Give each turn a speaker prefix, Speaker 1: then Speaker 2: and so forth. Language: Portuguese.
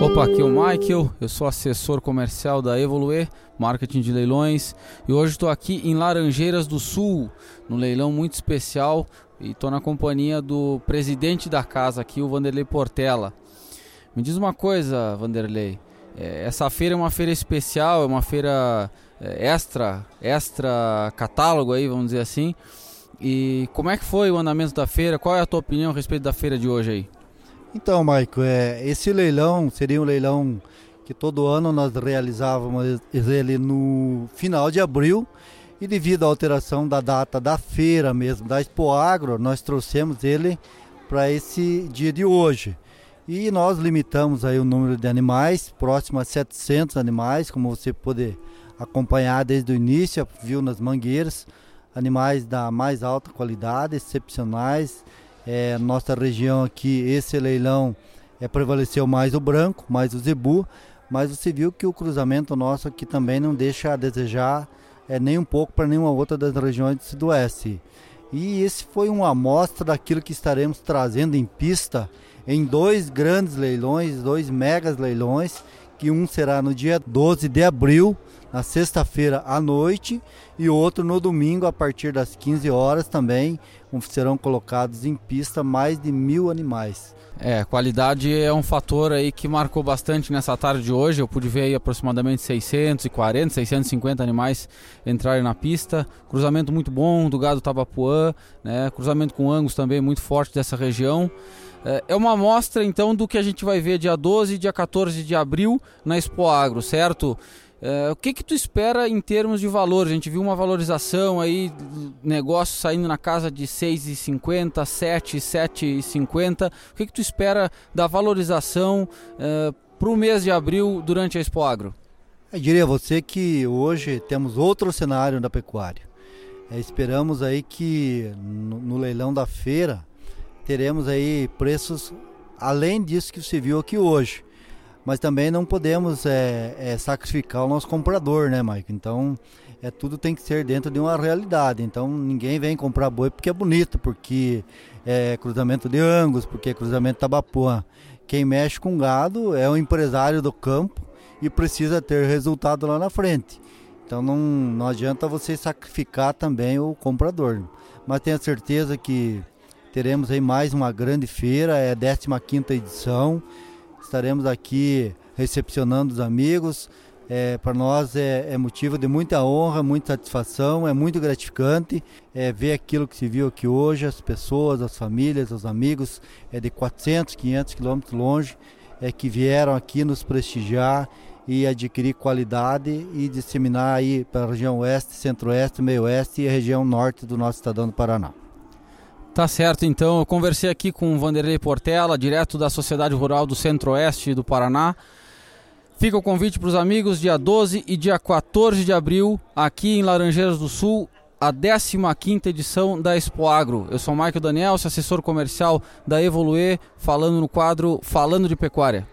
Speaker 1: Opa, aqui é o Michael, eu sou assessor comercial da Evoluer, marketing de leilões, e hoje estou aqui em Laranjeiras do Sul, num leilão muito especial, e estou na companhia do presidente da casa aqui, o Vanderlei Portela. Me diz uma coisa, Vanderlei, é, essa feira é uma feira especial, é uma feira é, extra, extra catálogo aí, vamos dizer assim. E como é que foi o andamento da feira? Qual é a tua opinião a respeito da feira de hoje aí?
Speaker 2: Então, Maico, é, esse leilão seria um leilão que todo ano nós realizávamos ele no final de abril e devido à alteração da data da feira mesmo, da Expo Agro, nós trouxemos ele para esse dia de hoje. E nós limitamos aí o número de animais, próximo a 700 animais, como você pode acompanhar desde o início, viu nas mangueiras, animais da mais alta qualidade, excepcionais. É, nossa região aqui, esse leilão é, prevaleceu mais o branco, mais o zebu, mas você viu que o cruzamento nosso aqui também não deixa a desejar é, nem um pouco para nenhuma outra das regiões do Sudoeste. E esse foi uma amostra daquilo que estaremos trazendo em pista em dois grandes leilões, dois megas leilões, que um será no dia 12 de abril na sexta-feira à noite e outro no domingo a partir das 15 horas também serão colocados em pista mais de mil animais.
Speaker 1: É, qualidade é um fator aí que marcou bastante nessa tarde de hoje. Eu pude ver aí aproximadamente 640, 650 animais entrarem na pista. Cruzamento muito bom do gado Tabapuã, né? Cruzamento com Angus também muito forte dessa região. É, é uma amostra então do que a gente vai ver dia 12 e dia 14 de abril na Expo Agro, certo? É, o que que tu espera em termos de valor? A gente viu uma valorização aí, negócio saindo na casa de 6,50, 7, 7,50. O que que tu espera da valorização é, para o mês de abril durante a Expo Agro?
Speaker 2: Eu diria a você que hoje temos outro cenário da pecuária. É, esperamos aí que no, no leilão da feira teremos aí preços além disso que você viu aqui hoje mas também não podemos é, é, sacrificar o nosso comprador, né, Mike? Então, é, tudo tem que ser dentro de uma realidade. Então, ninguém vem comprar boi porque é bonito, porque é cruzamento de Angus, porque é cruzamento Tabapuã. Quem mexe com gado é o empresário do campo e precisa ter resultado lá na frente. Então, não, não adianta você sacrificar também o comprador. Mas tenha certeza que teremos aí mais uma grande feira, é a 15ª edição. Estaremos aqui recepcionando os amigos. É, para nós é, é, motivo de muita honra, muita satisfação, é muito gratificante é, ver aquilo que se viu aqui hoje, as pessoas, as famílias, os amigos é, de 400, 500 quilômetros longe é, que vieram aqui nos prestigiar e adquirir qualidade e disseminar aí para a região oeste, centro-oeste, meio-oeste e a região norte do nosso estadão do Paraná.
Speaker 1: Tá certo, então eu conversei aqui com o Vanderlei Portela, direto da Sociedade Rural do Centro-Oeste do Paraná. Fica o convite para os amigos, dia 12 e dia 14 de abril, aqui em Laranjeiras do Sul, a 15ª edição da Expo Agro. Eu sou Michael Daniel, assessor comercial da Evoluer, falando no quadro Falando de Pecuária.